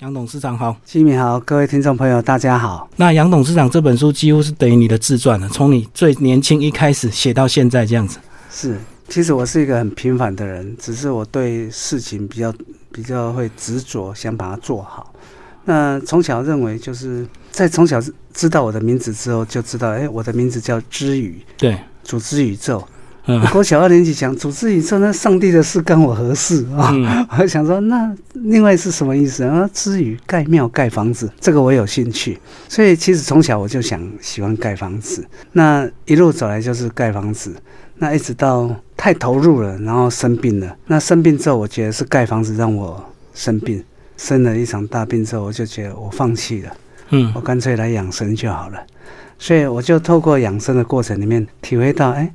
杨董事长好，金明好，各位听众朋友大家好。那杨董事长这本书几乎是等于你的自传了，从你最年轻一开始写到现在这样子。是，其实我是一个很平凡的人，只是我对事情比较比较会执着，想把它做好。那从小认为就是在从小知道我的名字之后，就知道哎，我的名字叫知宇，对，组织宇宙。我小二年级讲组织宇宙，那上帝的事干我何事啊？我想说，那另外是什么意思啊？之于盖庙盖房子，这个我有兴趣，所以其实从小我就想喜欢盖房子。那一路走来就是盖房子，那一直到太投入了，然后生病了。那生病之后，我觉得是盖房子让我生病，生了一场大病之后，我就觉得我放弃了，嗯，我干脆来养生就好了。所以我就透过养生的过程里面体会到，哎。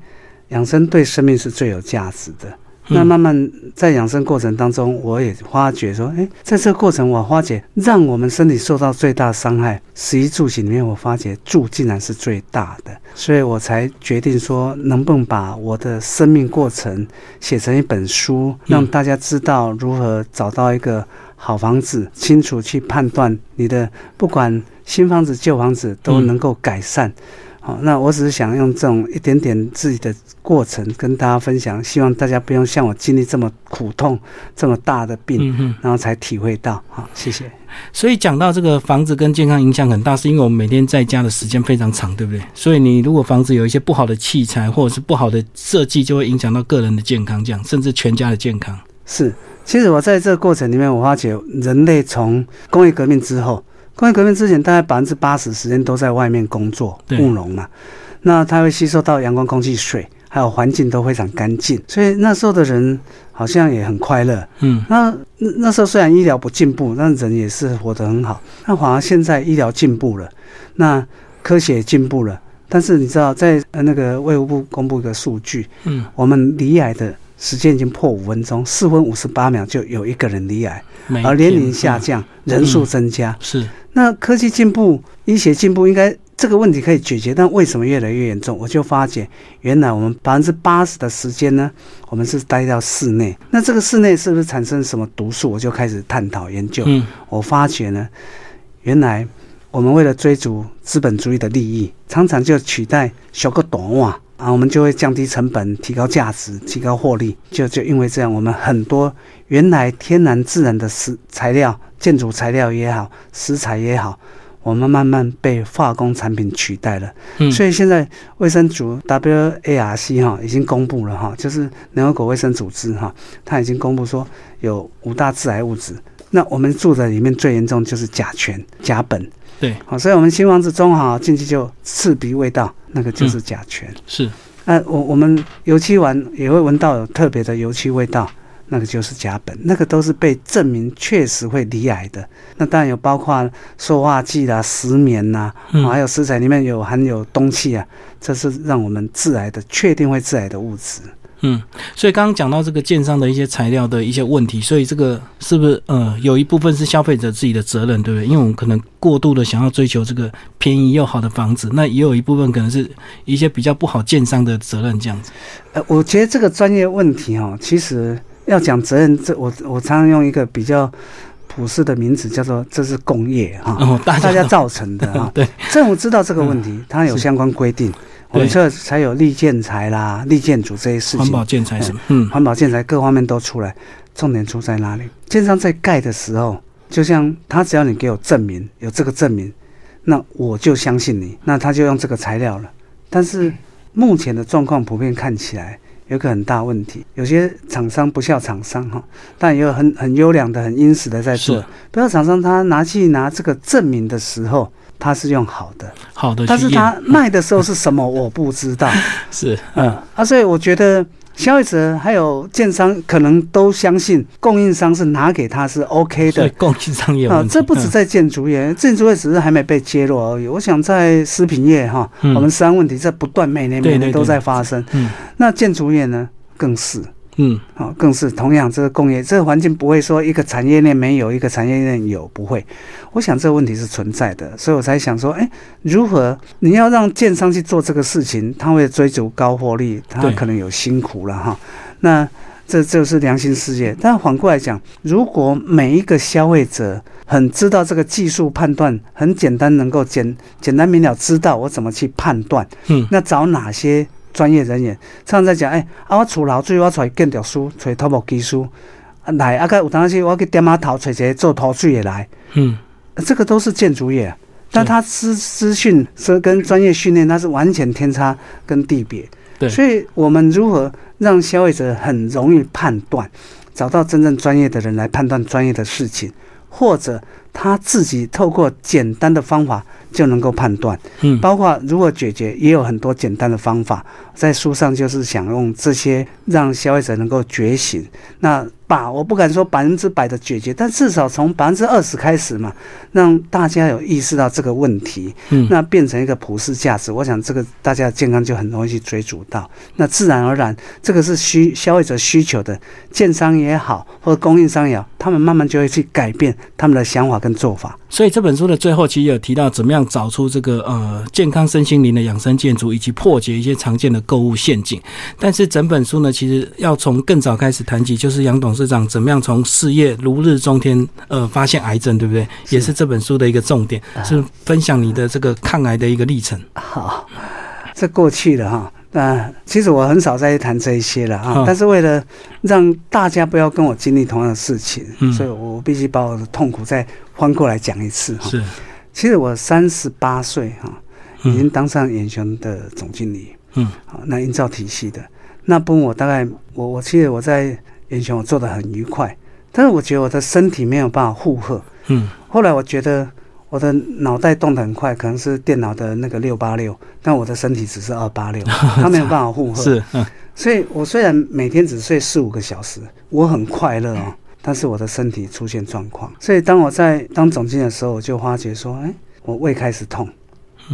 养生对生命是最有价值的。那慢慢在养生过程当中，我也发觉说，哎，在这个过程，我发觉让我们身体受到最大伤害，食衣住行里面，我发觉住竟然是最大的，所以我才决定说，能不能把我的生命过程写成一本书，让大家知道如何找到一个好房子，清楚去判断你的不管新房子旧房子都能够改善。好，那我只是想用这种一点点自己的过程跟大家分享，希望大家不用像我经历这么苦痛、这么大的病，然后才体会到。好，谢谢。所以讲到这个房子跟健康影响很大，是因为我们每天在家的时间非常长，对不对？所以你如果房子有一些不好的器材或者是不好的设计，就会影响到个人的健康，这样甚至全家的健康。是，其实我在这个过程里面，我发觉人类从工业革命之后。工业革命之前，大概百分之八十时间都在外面工作务农嘛，那它会吸收到阳光、空气、水，还有环境都非常干净，所以那时候的人好像也很快乐。嗯，那那时候虽然医疗不进步，但人也是活得很好。那反而现在医疗进步了，那科学进步了，但是你知道，在那个卫务部公布一个数据，嗯，我们离癌的时间已经破五分钟，四分五十八秒就有一个人离癌，而年龄下降，人数增加，是。那科技进步、医学进步，应该这个问题可以解决，但为什么越来越严重？我就发觉，原来我们百分之八十的时间呢，我们是待到室内。那这个室内是不是产生什么毒素？我就开始探讨研究。嗯，我发觉呢，原来我们为了追逐资本主义的利益，常常就取代小个短袜啊，我们就会降低成本、提高价值、提高获利。就就因为这样，我们很多原来天然自然的食材料。建筑材料也好，食材也好，我们慢慢被化工产品取代了。嗯，所以现在卫生组 WARC 哈已经公布了哈，就是联合国卫生组织哈，它已经公布说有五大致癌物质。那我们住的里面最严重就是甲醛、甲苯。对，好，所以我们新房子中好进去就刺鼻味道，那个就是甲醛。是，那我我们油漆完也会闻到有特别的油漆味道。那个就是甲苯，那个都是被证明确实会离癌的。那当然有包括塑化剂啦、石棉呐，还有食材里面有含有氡气啊，这是让我们致癌的，确定会致癌的物质。嗯，所以刚刚讲到这个建商的一些材料的一些问题，所以这个是不是呃有一部分是消费者自己的责任，对不对？因为我们可能过度的想要追求这个便宜又好的房子，那也有一部分可能是一些比较不好建商的责任这样子。呃，我觉得这个专业问题哦，其实。要讲责任，这我我常常用一个比较普世的名字，叫做这是工业哈，大家造成的哈。对，政府知道这个问题，它有相关规定，我们这才有立建材啦、立建筑这些事情。环保建材什么？嗯，环保建材各方面都出来。重点出在哪里？建商在盖的时候，就像他只要你给我证明有这个证明，那我就相信你，那他就用这个材料了。但是目前的状况普遍看起来。有个很大问题，有些厂商不孝厂商哈，但也有很很优良的、很殷实的在做。不孝厂商他拿去拿这个证明的时候，他是用好的，好的，但是他卖的时候是什么，我不知道。是，嗯，啊，所以我觉得。消费者还有建商可能都相信供应商是拿给他是 OK 的，供应商也啊，这不止在建筑业，建筑业只是还没被揭露而已。我想在食品业哈，我们食安问题在不断，每年每年都在发生。嗯，那建筑业呢，更是。嗯，好，更是同样，这个工业这个环境不会说一个产业链没有，一个产业链有，不会。我想这个问题是存在的，所以我才想说，哎，如何你要让建商去做这个事情，他会追逐高获利，他可能有辛苦了哈。那这就是良心事业。但反过来讲，如果每一个消费者很知道这个技术判断很简单，能够简简单明了知道我怎么去判断，嗯，那找哪些专业人员？常常在讲，哎，啊，我厝老最我找建筑师，找土木技师来，啊，个有当时我去点码头找一个做土水的来，嗯，这个都是建筑业。但他资资讯是跟专业训练，那是完全天差跟地别。对，所以我们如何让消费者很容易判断，找到真正专业的人来判断专业的事情，或者他自己透过简单的方法就能够判断。嗯，包括如何解决，也有很多简单的方法，在书上就是想用这些让消费者能够觉醒。那。把我不敢说百分之百的解决，但至少从百分之二十开始嘛，让大家有意识到这个问题，嗯，那变成一个普世价值，我想这个大家的健康就很容易去追逐到，那自然而然，这个是需消费者需求的，建商也好，或者供应商也好，他们慢慢就会去改变他们的想法跟做法。所以这本书的最后其实有提到怎么样找出这个呃健康身心灵的养生建筑，以及破解一些常见的购物陷阱。但是整本书呢，其实要从更早开始谈起，就是杨董事。长怎么样从事业如日中天，呃，发现癌症，对不对？也是这本书的一个重点，是分享你的这个抗癌的一个历程。好，这过去了哈。那其实我很少再谈这一些了啊。但是为了让大家不要跟我经历同样的事情，所以我必须把我的痛苦再翻过来讲一次哈。是，其实我三十八岁哈，已经当上远雄的总经理。嗯，好，那营造体系的那部分我大概我我记得我在。英雄，我做的很愉快，但是我觉得我的身体没有办法负荷。嗯，后来我觉得我的脑袋动得很快，可能是电脑的那个六八六，但我的身体只是二八六，它没有办法负荷。是，嗯，所以我虽然每天只睡四五个小时，我很快乐哦，但是我的身体出现状况。所以当我在当总经理的时候，我就发觉说，哎，我胃开始痛，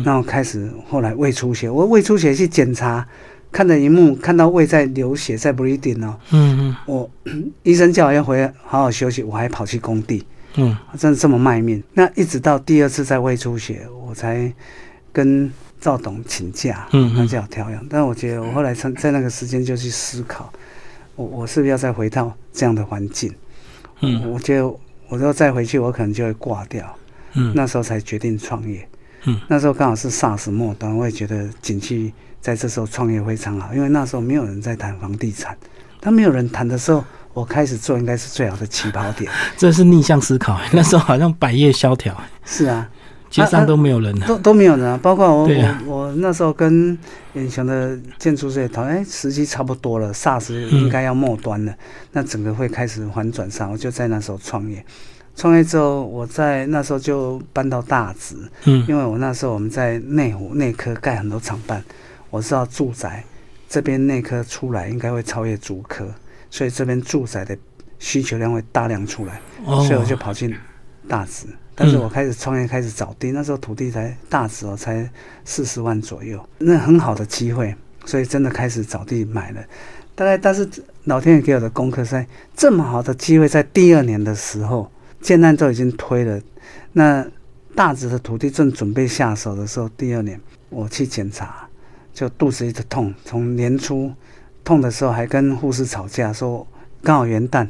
然后开始后来胃出血，我胃出血去检查。看着荧幕，看到胃在流血，在 bleeding 哦。嗯嗯。我 医生叫我要回来好好休息，我还跑去工地。嗯。真的这么卖命？那一直到第二次在胃出血，我才跟赵董请假。嗯那叫我调养。但我觉得我后来在在那个时间就去思考，我我是不是要再回到这样的环境？嗯。我觉得我要再回去，我可能就会挂掉。嗯。那时候才决定创业。嗯。那时候刚好是 SARS 末端，我也觉得景气。在这时候创业非常好，因为那时候没有人在谈房地产，当没有人谈的时候，我开始做应该是最好的起跑点。这是逆向思考，那时候好像百业萧条。是啊，街上都没有人了，都都没有人啊。包括我，我我那时候跟远雄的建筑师也讨论，哎，时机差不多了，SARS 应该要末端了，那整个会开始反转上。我就在那时候创业，创业之后，我在那时候就搬到大直，嗯，因为我那时候我们在内湖内科盖很多厂办。我知道住宅这边内科出来应该会超越主科，所以这边住宅的需求量会大量出来，所以我就跑进大直。但是我开始创业，开始找地，那时候土地才大直哦，才四十万左右，那很好的机会，所以真的开始找地买了。大概但是老天爷给我的功课在，这么好的机会，在第二年的时候，建案都已经推了，那大直的土地正准备下手的时候，第二年我去检查。就肚子一直痛，从年初痛的时候还跟护士吵架，说刚好元旦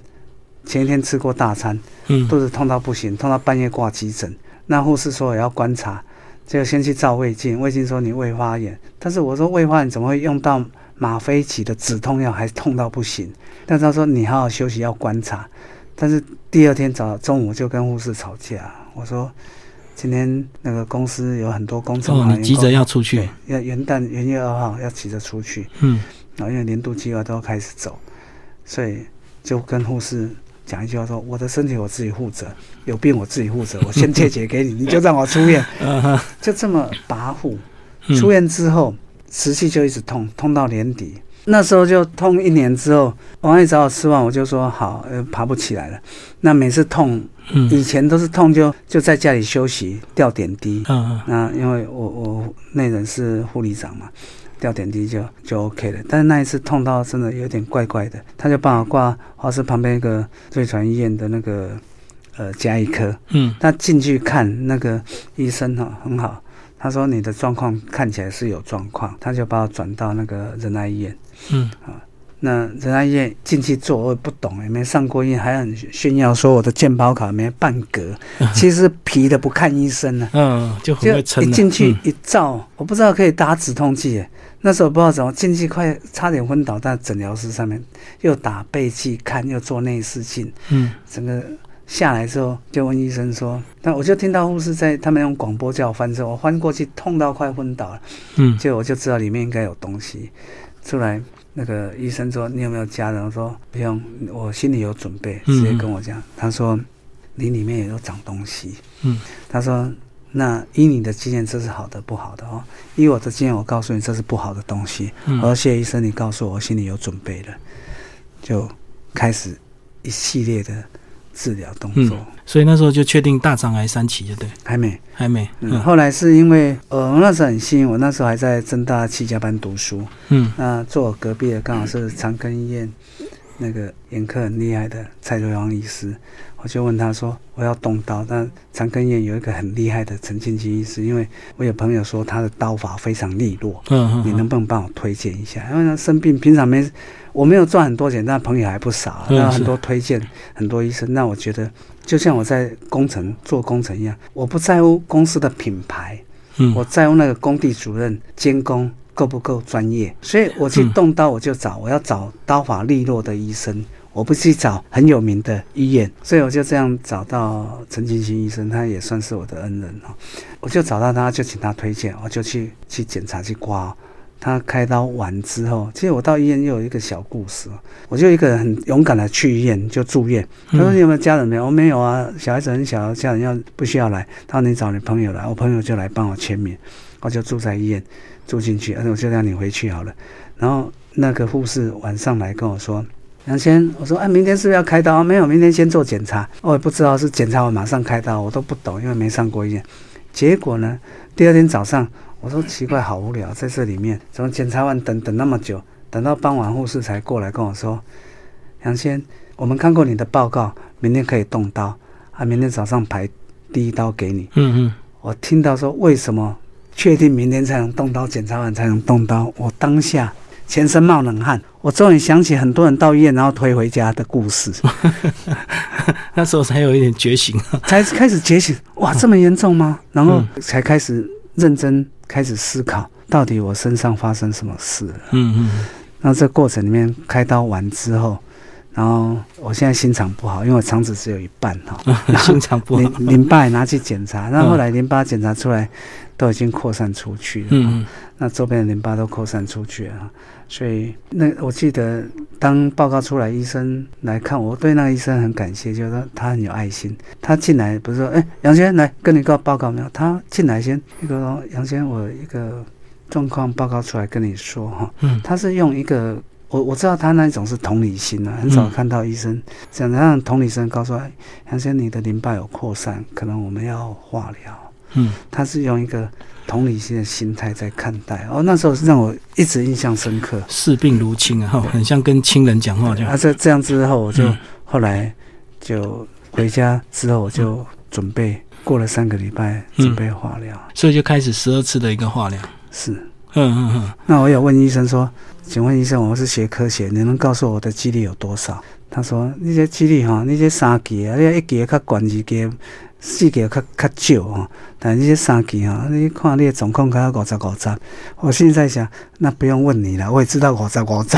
前一天吃过大餐，嗯，肚子痛到不行，痛到半夜挂急诊。那护士说也要观察，就先去照胃镜，胃镜说你胃发炎，但是我说胃发炎怎么会用到吗啡起的止痛药，还痛到不行？但是他说你好好休息，要观察。但是第二天早中午就跟护士吵架，我说。今天那个公司有很多工程，哦，你急着要出去，要元旦元月二号要急着出去，嗯，然后因为年度计划都要开始走，所以就跟护士讲一句话说：“我的身体我自己负责，有病我自己负责，我先借钱给你，你就让我出院。”就这么跋扈。出院之后，持续就一直痛，痛到年底。那时候就痛一年之后，王爷找我吃完，我就说好，呃，爬不起来了。那每次痛，以前都是痛就就在家里休息，吊点滴。嗯嗯。那因为我我那人是护理长嘛，吊点滴就就 OK 了。但是那一次痛到真的有点怪怪的，他就帮我挂华师旁边一个瑞传医院的那个呃加医科。嗯。他进去看那个医生哈很好，他说你的状况看起来是有状况，他就把我转到那个仁爱医院。嗯啊，那仁爱医院进去做，我也不懂，也没上过医，还很炫耀说我的健保卡没半格。其实皮的不看医生呢，嗯，就很会撑。一进去一照，我不知道可以打止痛剂，那时候不知道怎么进去，快差点昏倒在诊疗室上面，又打背气看，又做内视镜，嗯，整个下来之后就问医生说，那我就听到护士在他们用广播叫我翻身，我翻过去痛到快昏倒了，嗯，就我就知道里面应该有东西出来。那个医生说：“你有没有家人？”我说：“不用，我心里有准备。”直接跟我讲。他说：“你里面也有长东西。”嗯，他说：“那依你的经验，这是好的不好的哦？依我的经验，我告诉你，这是不好的东西。”我说：“谢医生，你告诉我，我心里有准备了。”就开始一系列的。治疗动作，所以那时候就确定大肠癌三期，就对，还没，还没。嗯，后来是因为，呃，那时候很幸运，我那时候还在正大七家班读书，嗯，那坐我隔壁的刚好是长庚医院那个眼科很厉害的蔡瑞阳医师，我就问他说，我要动刀，但长庚医院有一个很厉害的陈庆基医师，因为我有朋友说他的刀法非常利落，嗯嗯，你能不能帮我推荐一下？因为他生病平常没。我没有赚很多钱，但朋友还不少，那很多推荐很多医生。那我觉得，就像我在工程做工程一样，我不在乎公司的品牌，嗯，我在乎那个工地主任监工够不够专业。所以我去动刀，我就找我要找刀法利落的医生，我不去找很有名的医院。所以我就这样找到陈金星医生，他也算是我的恩人哦。我就找到他，就请他推荐，我就去去检查去刮。他开刀完之后，其实我到医院又有一个小故事。我就一个人很勇敢的去医院就住院。他说：“你有没有家人没有？”我没有啊，小孩子很小，家人要不需要来。他说：“你找你朋友来。”我朋友就来帮我签名。我就住在医院住进去，而且我就让你回去好了。然后那个护士晚上来跟我说：“杨先，我说哎，明天是不是要开刀？没有，明天先做检查。我也不知道是检查完马上开刀，我都不懂，因为没上过医院。结果呢，第二天早上。我说奇怪，好无聊，在这里面怎么检查完等等那么久，等到傍晚护士才过来跟我说：“杨先，我们看过你的报告，明天可以动刀，啊，明天早上排第一刀给你。”嗯嗯。我听到说为什么确定明天才能动刀，检查完才能动刀，我当下全身冒冷汗。我终于想起很多人到医院然后推回家的故事，那时候才有一点觉醒，才开始觉醒。哇，这么严重吗？然后才开始认真。开始思考，到底我身上发生什么事了？嗯嗯。那这过程里面，开刀完之后，然后我现在心肠不好，因为我肠子只有一半哈。心肠不好。淋淋巴也拿去检查，那后来淋巴检查出来，都已经扩散出去了。嗯嗯。那周边的淋巴都扩散出去了。所以，那我记得当报告出来，医生来看，我对那个医生很感谢，就是说他很有爱心。他进来不是说，哎，杨先生来跟你告报告没有？他进来先一个说，杨先生，我一个状况报告出来跟你说哈。嗯。他是用一个，我我知道他那种是同理心啊，很少看到医生想让同理心告诉杨先生，你的淋巴有扩散，可能我们要化疗。嗯。他是用一个。同理心的心态在看待哦，那时候是让我一直印象深刻。视病如亲啊，很像跟亲人讲话这样。啊，这这样之后，我就后来就回家之后，我就准备过了三个礼拜准备化疗，所以就开始十二次的一个化疗。是，嗯嗯嗯。那我有问医生说，请问医生，我是学科学，你能告诉我的几率有多少？他说，那些几率哈，那些三级啊，那一级较悬，二级。四个较较少哦，但这些三期哈，你看你的总控开到五十五十，我现在想，那不用问你了，我也知道五十五十，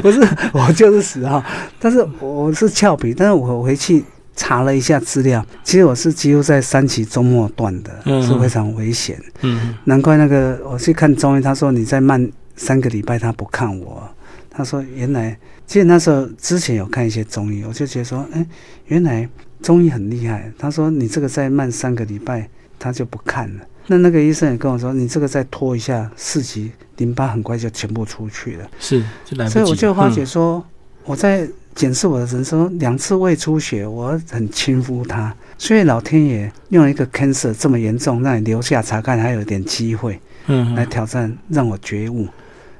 不是我就是死哈，但是我是俏皮，但是我回去查了一下资料，其实我是几乎在三期周末段的，是非常危险，嗯，难怪那个我去看中医，他说你再慢三个礼拜他不看我，他说原来，其实那时候之前有看一些中医，我就觉得说，哎，原来。中医很厉害，他说你这个再慢三个礼拜，他就不看了。那那个医生也跟我说，你这个再拖一下，四级淋巴很快就全部出去了。是，所以我就发觉说，我在检视我的人生，两次胃出血，我很轻忽它。所以老天爷用一个 cancer 这么严重，让你留下查看还有点机会，嗯，来挑战让我觉悟。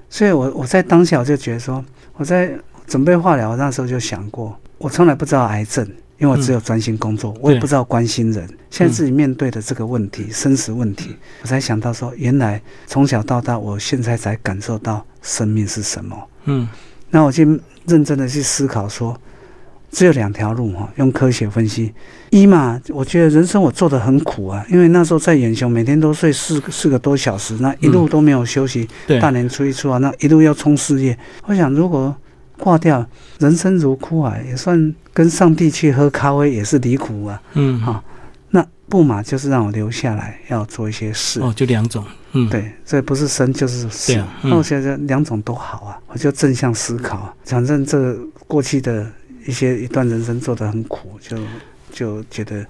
所以我我在当下我就觉得说，我在准备化疗那时候就想过，我从来不知道癌症。因为我只有专心工作，我也不知道关心人。现在自己面对的这个问题，生死问题，我才想到说，原来从小到大，我现在才感受到生命是什么。嗯，那我就认真的去思考说。只有两条路哈，用科学分析。一嘛，我觉得人生我做的很苦啊，因为那时候在远雄，每天都睡四四个多小时，那一路都没有休息。大年初一初二，那一路要冲事业。我想，如果挂掉，人生如苦海，也算跟上帝去喝咖啡，也是离苦啊。嗯，好，那不嘛，就是让我留下来，要做一些事。哦，就两种。嗯，对，这不是生就是死。那我觉得两种都好啊，我就正向思考。反正这过去的。一些一段人生做得很苦，就就觉得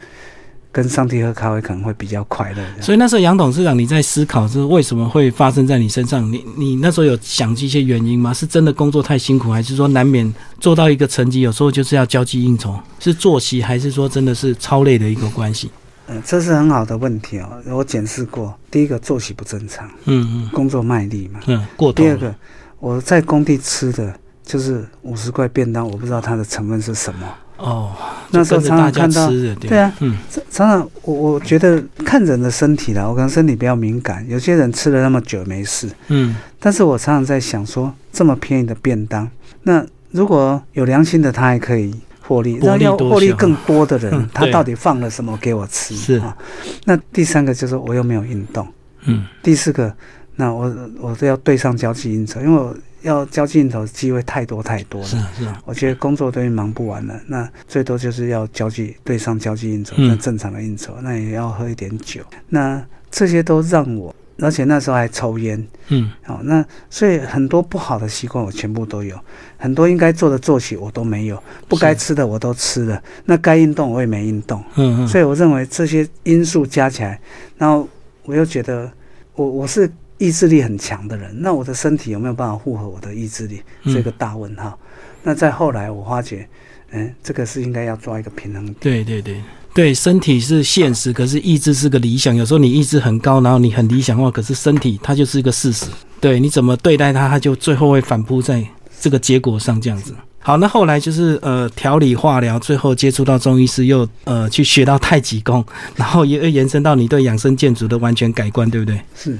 跟上帝喝咖啡可能会比较快乐。所以那时候杨董事长，你在思考是为什么会发生在你身上？你你那时候有想一些原因吗？是真的工作太辛苦，还是说难免做到一个层级，有时候就是要交际应酬？是作息，还是说真的是超累的一个关系？嗯，这是很好的问题哦。我检视过，第一个作息不正常，嗯嗯，工作卖力嘛，嗯，过第二个我在工地吃的。就是五十块便当，我不知道它的成分是什么哦。那时候常常看到，对啊，嗯，常常我我觉得看人的身体啦，我可能身体比较敏感，有些人吃了那么久没事，嗯，但是我常常在想说，这么便宜的便当，那如果有良心的他还可以获利，那要获利更多的人，他到底放了什么给我吃？是啊。那第三个就是我又没有运动，嗯。第四个，那我我都要对上交际应酬，因为我。要交际应酬机会太多太多了，是是，我觉得工作都忙不完了，那最多就是要交际对上交际应酬，那正常的应酬，那也要喝一点酒，那这些都让我，而且那时候还抽烟，嗯，好，那所以很多不好的习惯我全部都有，很多应该做的作息我都没有，不该吃的我都吃了，那该运动我也没运动，嗯嗯，所以我认为这些因素加起来，然后我又觉得我我是。意志力很强的人，那我的身体有没有办法符合我的意志力？这个大问号。那再后来，我发觉，嗯，这个是应该要抓一个平衡点。对对对对，身体是现实，可是意志是个理想。有时候你意志很高，然后你很理想化，可是身体它就是一个事实。对，你怎么对待它，它就最后会反扑在这个结果上这样子。好，那后来就是呃调理化疗，最后接触到中医师，又呃去学到太极功，然后也延伸到你对养生建筑的完全改观，对不对？是。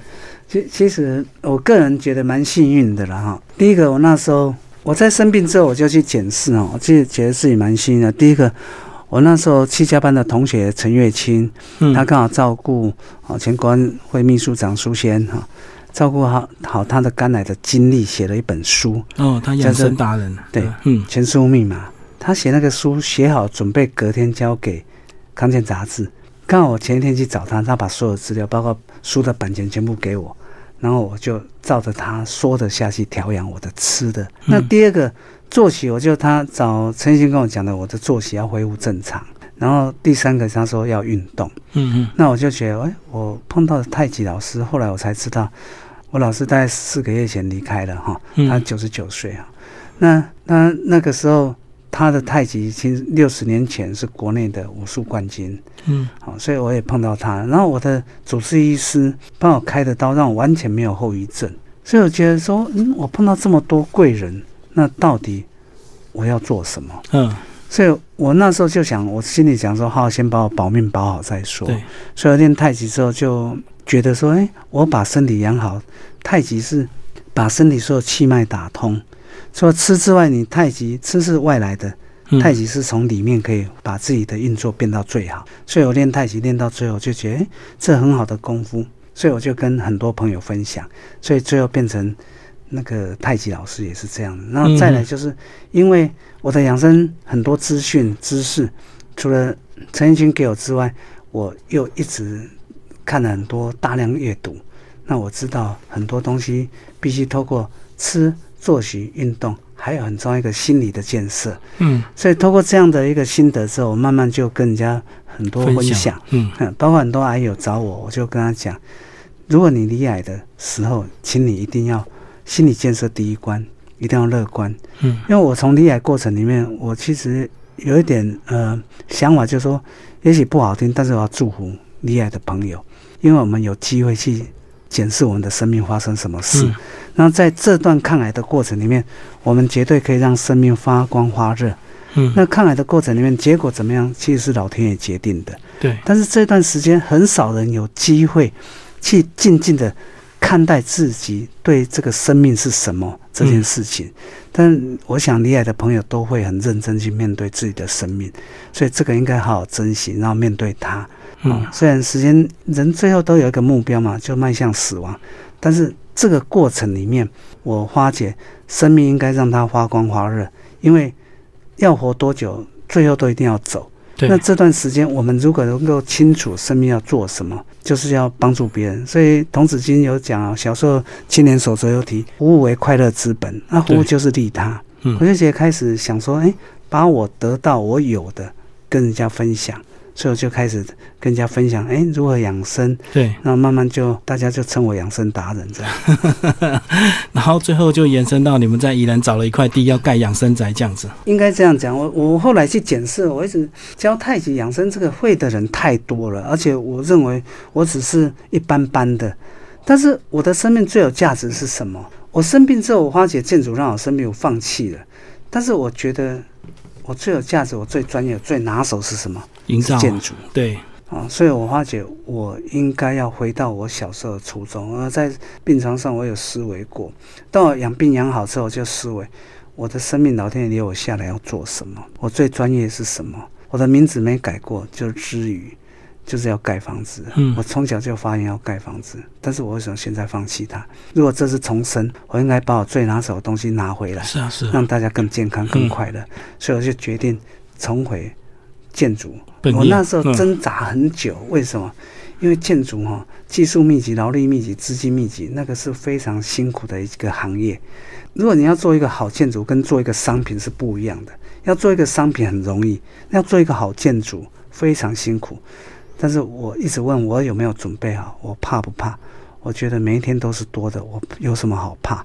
其其实，我个人觉得蛮幸运的了哈。第一个，我那时候我在生病之后，我就去检视哦，我自己觉得自己蛮幸运的。第一个，我那时候七家班的同学陈月清，他刚好照顾哦前国安会秘书长苏先哈，照顾好好他的肝癌的经历，写了一本书哦，他养生达人对，嗯，全书密码，他写那个书写好，准备隔天交给康健杂志。刚好我前一天去找他，他把所有资料，包括书的版权，全部给我。然后我就照着他说的下去调养我的吃的。那第二个作息，我就他找陈星跟我讲的，我的作息要恢复正常。然后第三个他说要运动。嗯嗯。那我就觉得，哎，我碰到太极老师，后来我才知道，我老师大概四个月前离开了哈，他九十九岁啊。那那那个时候。他的太极其实六十年前是国内的武术冠军，嗯，好，所以我也碰到他。然后我的主治医师帮我开的刀，让我完全没有后遗症。所以我觉得说，嗯，我碰到这么多贵人，那到底我要做什么？嗯，所以我那时候就想，我心里想说，好，先把我保命保好再说。对，所以练太极之后，就觉得说，哎，我把身体养好，太极是把身体所有气脉打通。除了吃之外，你太极吃是外来的，太极是从里面可以把自己的运作变到最好。所以我练太极练到最后就觉得，哎，这很好的功夫。所以我就跟很多朋友分享，所以最后变成那个太极老师也是这样的。然后再来就是因为我的养生很多资讯知识，除了陈奕迅给我之外，我又一直看了很多大量阅读。那我知道很多东西必须透过吃。作息、运动，还有很重要一个心理的建设。嗯，所以通过这样的一个心得之后，我慢慢就跟人家很多分享。嗯，包括很多癌友找我，我就跟他讲：如果你离癌的时候，请你一定要心理建设第一关，一定要乐观。嗯，因为我从离癌过程里面，我其实有一点呃想法，就是说，也许不好听，但是我要祝福离癌的朋友，因为我们有机会去检视我们的生命发生什么事。那在这段抗癌的过程里面，我们绝对可以让生命发光发热。嗯，那抗癌的过程里面，结果怎么样，其实是老天爷决定的。对。但是这段时间很少人有机会去静静的看待自己对这个生命是什么这件事情。但我想，离海的朋友都会很认真去面对自己的生命，所以这个应该好好珍惜，然后面对它。嗯，虽然时间人最后都有一个目标嘛，就迈向死亡，但是这个过程里面，我花姐生命应该让它发光发热，因为要活多久，最后都一定要走。那这段时间，我们如果能够清楚生命要做什么，就是要帮助别人。所以童子经有讲啊，小时候青年守则有提，服务为快乐之本。那服务就是利他。我就觉得开始想说，哎，把我得到我有的跟人家分享。所以我就开始跟人家分享，哎，如何养生？对，然后慢慢就大家就称我养生达人这样。然后最后就延伸到你们在宜兰找了一块地要盖养生宅这样子。应该这样讲，我我后来去检视，我一直教太极养生这个会的人太多了，而且我认为我只是一般般的。但是我的生命最有价值是什么？我生病之后，我花姐建筑让我生病，我放弃了。但是我觉得我最有价值，我最专业、最拿手是什么？营造建筑对啊，所以我发觉我应该要回到我小时候的初衷。而在病床上，我有思维过，当我养病养好之后，就思维我的生命，老天爷留我下来要做什么？我最专业是什么？我的名字没改过，就是知语，就是要盖房子。嗯，我从小就发愿要盖房子，但是我为什么现在放弃它？如果这是重生，我应该把我最拿手的东西拿回来，是啊是，让大家更健康、更快乐。所以我就决定重回。建筑，我那时候挣扎很久，为什么？因为建筑哈，技术密集、劳力密集、资金密集，那个是非常辛苦的一个行业。如果你要做一个好建筑，跟做一个商品是不一样的。要做一个商品很容易，要做一个好建筑非常辛苦。但是我一直问我有没有准备好，我怕不怕？我觉得每一天都是多的，我有什么好怕？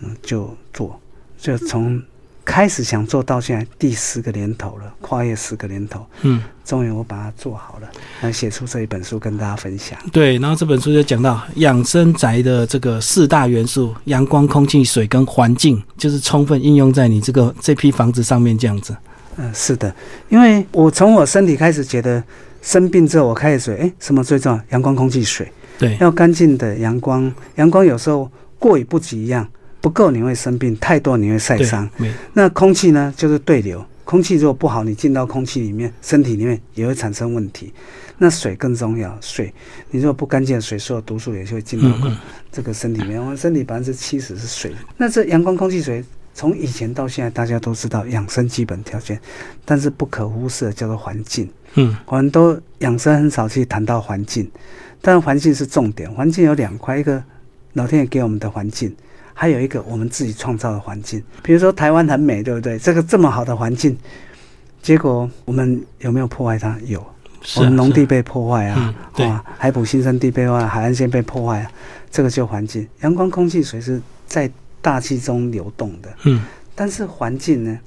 嗯，就做，就从。开始想做到现在第十个年头了，跨越十个年头，嗯，终于我把它做好了，来写出这一本书跟大家分享。对，然后这本书就讲到养生宅的这个四大元素：阳光、空气、水跟环境，就是充分应用在你这个这批房子上面这样子。嗯，是的，因为我从我身体开始觉得生病之后，我开始水，哎，什么最重要？阳光、空气、水，对，要干净的阳光，阳光有时候过于不及一样。不够你会生病，太多你会晒伤。那空气呢？就是对流，空气如果不好，你进到空气里面，身体里面也会产生问题。那水更重要，水你如果不干净的水，所有毒素也就会进到这个身体里面。我们身体百分之七十是水。那这阳光、空气、水，从以前到现在，大家都知道养生基本条件，但是不可忽视的叫做环境。嗯，我们都养生很少去谈到环境，但环境是重点。环境有两块，一个老天爷给我们的环境。还有一个我们自己创造的环境，比如说台湾很美，对不对？这个这么好的环境，结果我们有没有破坏它？有，我们农地被破坏啊，啊，海捕新生地被破坏，海岸线被破坏啊，这个就环境。阳光、空气、水是在大气中流动的，嗯，但是环境呢？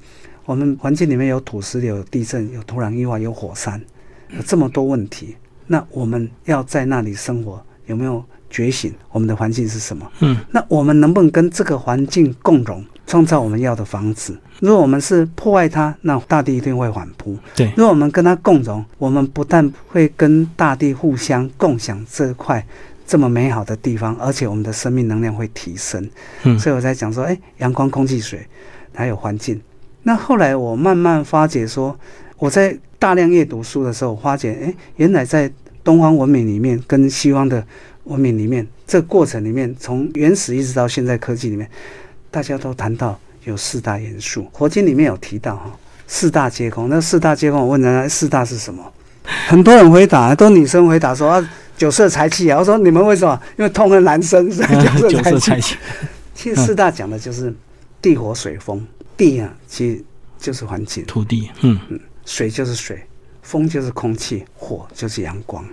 我们环境里面有土石流、有地震、有土壤异化、有火山，有这么多问题，那我们要在那里生活，有没有？觉醒，我们的环境是什么？嗯，那我们能不能跟这个环境共荣，创造我们要的房子？如果我们是破坏它，那大地一定会反扑。对，如果我们跟它共荣，我们不但会跟大地互相共享这块这么美好的地方，而且我们的生命能量会提升。嗯，所以我在讲说，哎，阳光、空气、水，还有环境。那后来我慢慢发觉说，我在大量阅读书的时候，发觉，哎，原来在东方文明里面跟西方的。文明里面，这个过程里面，从原始一直到现在科技里面，大家都谈到有四大元素。佛经里面有提到哈，四大皆空。那四大皆空，我问人家四大是什么？很多人回答，都女生回答说啊，酒色财气啊。我说你们为什么？因为痛恨男生，所以酒色财气。其实四大讲的就是地火水风。地啊，其实就是环境，土地。嗯嗯，水就是水，风就是空气，火就是阳光。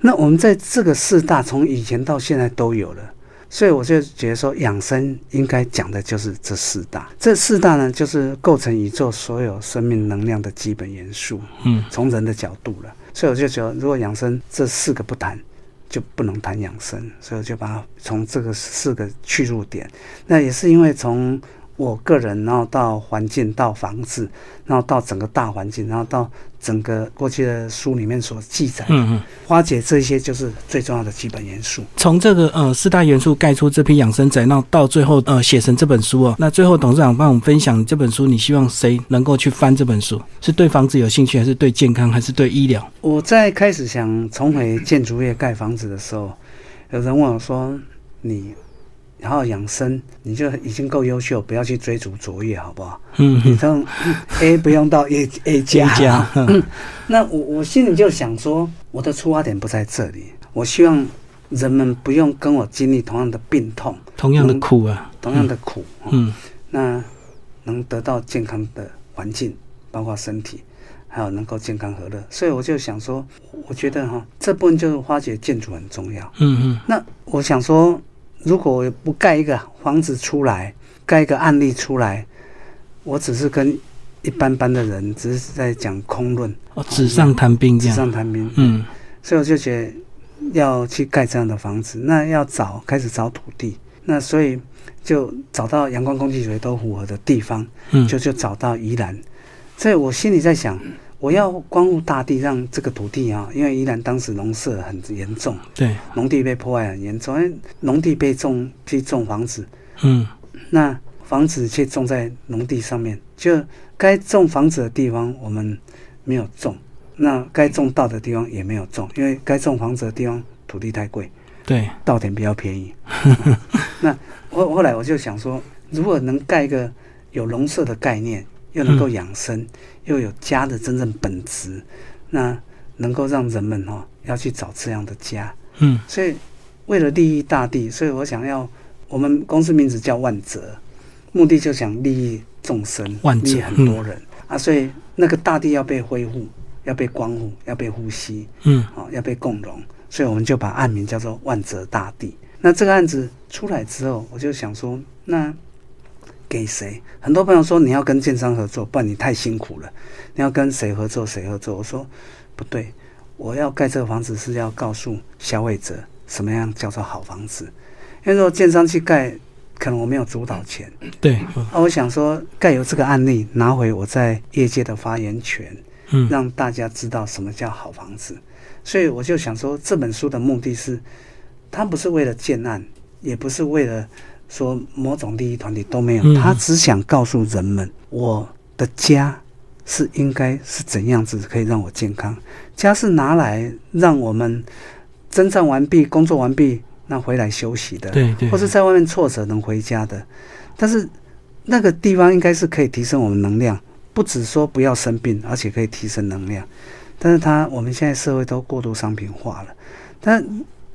那我们在这个四大从以前到现在都有了，所以我就觉得说养生应该讲的就是这四大。这四大呢，就是构成宇宙所有生命能量的基本元素。嗯，从人的角度了，所以我就觉得，如果养生这四个不谈，就不能谈养生。所以我就把它从这个四个去入点。那也是因为从我个人，然后到环境，到房子，然后到整个大环境，然后到整个过去的书里面所记载，嗯嗯，花解这些就是最重要的基本元素。从这个呃四大元素盖出这批养生宅，那到最后呃写成这本书哦。那最后董事长帮我们分享这本书，你希望谁能够去翻这本书？是对房子有兴趣，还是对健康，还是对医疗？我在开始想重回建筑业盖房子的时候，有人问我说：“你。”然后养生，你就已经够优秀，不要去追逐卓越，好不好？嗯，你从 A 不用到 A A 加。那我我心里就想说，我的出发点不在这里。我希望人们不用跟我经历同样的病痛，同样的苦啊，同样的苦。嗯，那能得到健康的环境，包括身体，还有能够健康和乐。所以我就想说，我觉得哈，这部分就是花姐建筑很重要。嗯嗯。那我想说。如果我不盖一个房子出来，盖一个案例出来，我只是跟一般般的人，只是在讲空论，哦，纸上谈兵这样，纸上谈兵，嗯，所以我就觉得要去盖这样的房子，那要找开始找土地，那所以就找到阳光、空气、水都符合的地方，嗯，就就找到宜兰，所以我心里在想。我要光复大地，让这个土地啊，因为宜兰当时农舍很严重，对，农地被破坏很严重，因为农地被种去种房子，嗯，那房子却种在农地上面，就该种房子的地方我们没有种，那该种稻的地方也没有种，因为该种房子的地方土地太贵，对，稻田比较便宜。那后后来我就想说，如果能盖一个有农舍的概念。又能够养生，又有家的真正本质，那能够让人们哈要去找这样的家。嗯，所以为了利益大地，所以我想要我们公司名字叫万泽，目的就想利益众生，利益很多人啊。所以那个大地要被恢复，要被光复，要被呼吸，嗯，好要被共荣，所以我们就把案名叫做万泽大地。那这个案子出来之后，我就想说那。给谁？很多朋友说你要跟建商合作，不然你太辛苦了。你要跟谁合作？谁合作？我说不对，我要盖这个房子是要告诉消费者什么样叫做好房子。因为说建商去盖，可能我没有主导权。对。那我想说，盖有这个案例，拿回我在业界的发言权，嗯，让大家知道什么叫好房子。所以我就想说，这本书的目的是，它不是为了建案，也不是为了。说某种利益团体都没有，他只想告诉人们，我的家是应该是怎样子可以让我健康。家是拿来让我们征战完毕、工作完毕，那回来休息的，对对，或是在外面挫折能回家的。但是那个地方应该是可以提升我们能量，不只说不要生病，而且可以提升能量。但是他我们现在社会都过度商品化了，但。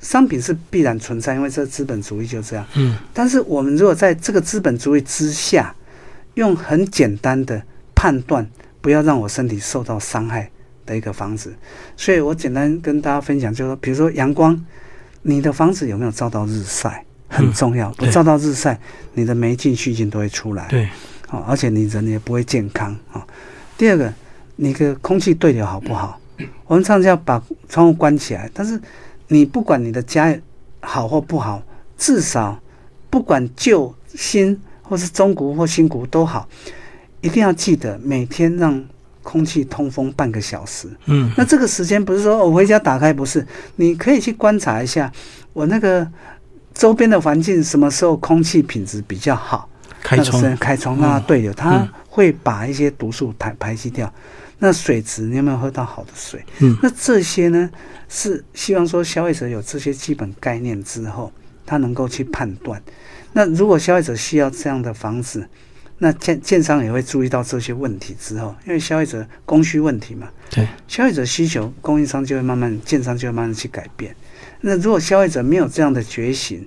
商品是必然存在，因为这资本主义就这样。嗯，但是我们如果在这个资本主义之下，用很简单的判断，不要让我身体受到伤害的一个房子。所以我简单跟大家分享，就是说，比如说阳光，你的房子有没有照到日晒很重要。不照到日晒，你的霉菌、细菌都会出来。对，哦，而且你人也不会健康啊。第二个，你的空气对流好不好？我们常常要把窗户关起来，但是。你不管你的家好或不好，至少不管旧新或是中古或新古都好，一定要记得每天让空气通风半个小时。嗯，那这个时间不是说我回家打开，不是，你可以去观察一下我那个周边的环境什么时候空气品质比较好，开窗开窗那对的，它会把一些毒素排排析掉。那水质你有没有喝到好的水？嗯，那这些呢？是希望说消费者有这些基本概念之后，他能够去判断。那如果消费者需要这样的房子，那建建商也会注意到这些问题之后，因为消费者供需问题嘛，对，消费者需求，供应商就会慢慢，建商就会慢慢去改变。那如果消费者没有这样的觉醒，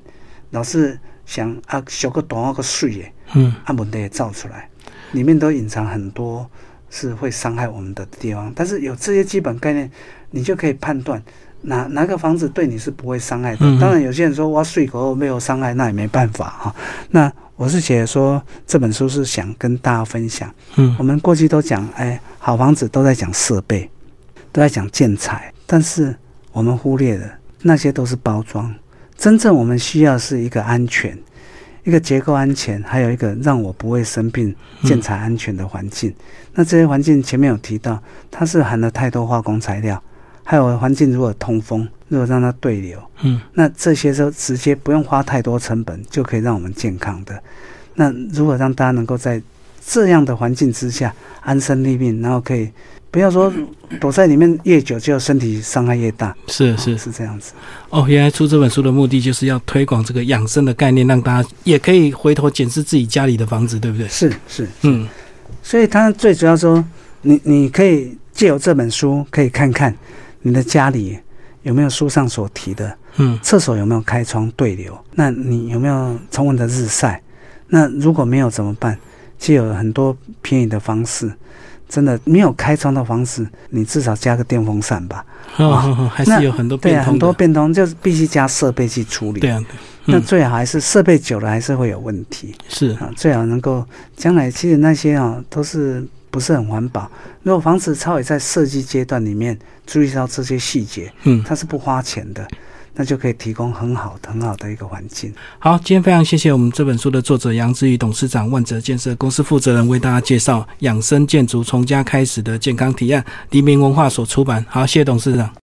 老是想啊，修个短个税耶，嗯，啊，问题也造出来，里面都隐藏很多是会伤害我们的地方。但是有这些基本概念。你就可以判断哪哪个房子对你是不会伤害的。当然，有些人说挖碎口没有伤害，那也没办法哈。那我是写说这本书是想跟大家分享。嗯，我们过去都讲，哎，好房子都在讲设备，都在讲建材，但是我们忽略了那些都是包装。真正我们需要是一个安全，一个结构安全，还有一个让我不会生病、建材安全的环境。那这些环境前面有提到，它是含了太多化工材料，还有环境如果通风，如果让它对流，嗯，那这些都直接不用花太多成本就可以让我们健康的。那如果让大家能够在这样的环境之下安身立命，然后可以。不要说躲在里面越久，就身体伤害越大。是是是这样子。哦，原来出这本书的目的就是要推广这个养生的概念，让大家也可以回头检视自己家里的房子，对不对？是是嗯。所以他最主要说，你你可以借由这本书，可以看看你的家里有没有书上所提的，嗯，厕所有没有开窗对流？那你有没有充分的日晒？那如果没有怎么办？其实有很多便宜的方式。真的没有开窗的房子，你至少加个电风扇吧。哦，还是有很多变通。对，很多变通就是必须加设备去处理。对啊，那最好还是设备久了还是会有问题。是啊，最好能够将来其实那些啊都是不是很环保。如果房子超微在设计阶段里面注意到这些细节，嗯，它是不花钱的。那就可以提供很好很好的一个环境。好，今天非常谢谢我们这本书的作者杨志宇董事长，万泽建设公司负责人为大家介绍养生建筑从家开始的健康提案，黎明文化所出版。好，谢谢董事长。